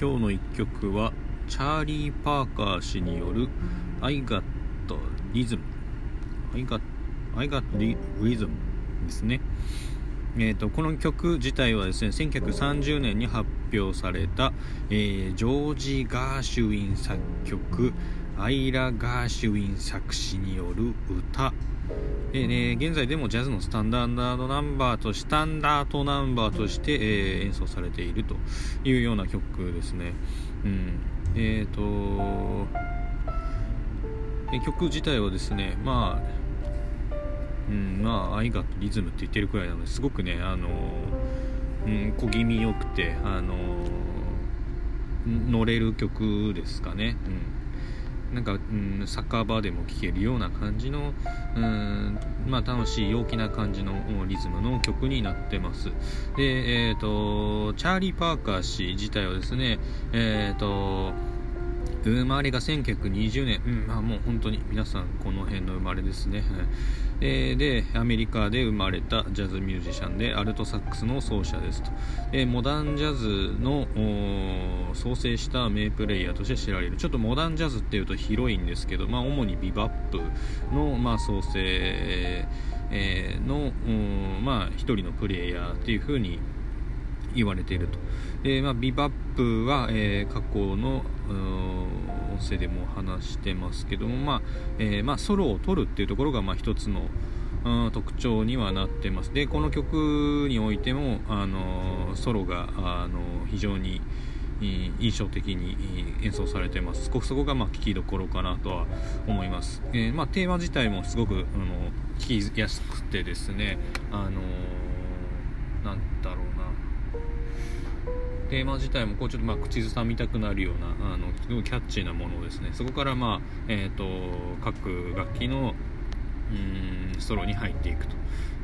今日の1曲はチャーリー・パーカー氏による「I Got Rhythm」「I Got, I got Rhythm」ですね。えーと、この曲自体はですね1930年に発表された、えー、ジョージ・ガーシュウィン作曲。アイラ・ガーシュウィン作詞による歌えね、現在でもジャズのスタンダードナンバーとスタンダードナンバーとして、えー、演奏されているというような曲ですね。うん、えっ、ー、と、え曲自体はですね、まあ、うん、まあ、愛がリズムって言ってるくらいなのですごくね、あの、うん、小気味よくて、あの、乗れる曲ですかね。うんなんか、うん、サッカー場でも聴けるような感じの、うんまあ、楽しい陽気な感じのリズムの曲になってます。で、えーと、チャーリー・パーカー氏自体はですね、えーと生まれが1920年、うん。まあ、もう本当に皆さんこの辺の生まれですね、えー、でアメリカで生まれたジャズミュージシャンでアルトサックスの奏者ですと、えー、モダンジャズの創生した名プレイヤーとして知られる。ちょっとモダンジャズっていうと広いんですけど、まあ、主にビバップの、まあ、創生、えー、の、まあ、一人のプレイヤーっていうふうに言われていると、えまあ、ビバップは、え過去の音声でも話してますけども、まあえー、まあ、ソロを取るっていうところが、まあ、一つの、うん、特徴にはなってます。でこの曲においても、あのソロが、あの非常に印象的に演奏されてます。そこがまあ聞きどころかなとは思います、えー、まあ、テーマ自体もすごくあの聞きやすくてですねあのなんだろうテーマ自体もこうちょっとまあ口ずさみたくなるようなあのすごいキャッチーなものですね。そこからまあ、えーと、各楽器のうんソロに入っていくと。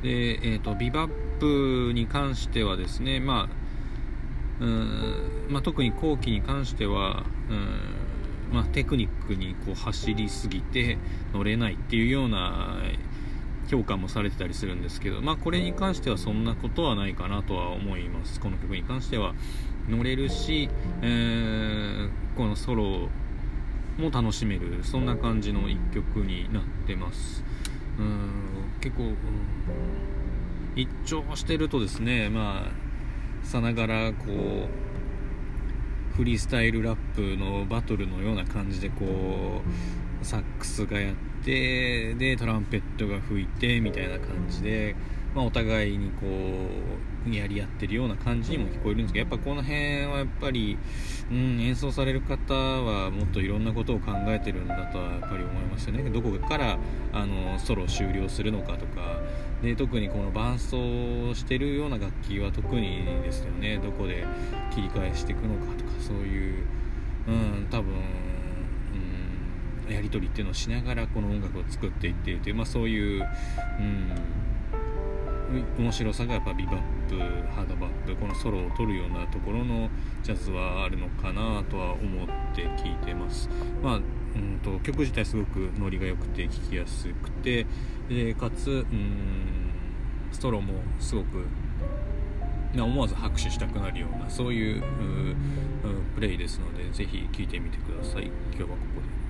で、えーと、ビバップに関してはですねまあうんまあ、特に後期に関してはうんまあ、テクニックにこう走りすぎて乗れないっていうような評価もされてたりするんですけど、まあ、これに関してはそんなことはないかなとは思います。この曲に関しては乗れるし、えー、このソロも楽しめるそんな感じの一曲になってます。うん結構、うん、一聴してるとですねまあさながらこうフリースタイルラップのバトルのような感じでこうサックスがやってでトランペットが吹いてみたいな感じでまあ、お互いにこうやり合ってるような感じにも聞こえるんですけどやっぱこの辺はやっぱり、うん、演奏される方はもっといろんなことを考えてるんだとはやっぱり思いましたね。どこからあのソロ終了するのかとか。で特にこの伴奏してるような楽器は特にですよね。どこで切り返していくのかとかそう、うん、多分やり取りっていうのをしながらこの音楽を作っていっているという、まあ、そういう、うん、面白さがやっぱビバップハードバップこのソロを取るようなところのジャズはあるのかなとは思って聞いてますまあうんと曲自体すごくノリが良くて聴きやすくてでかつうんストロもすごく思わず拍手したくなるようなそういうプレイですのでぜひ聴いてみてください今日はここで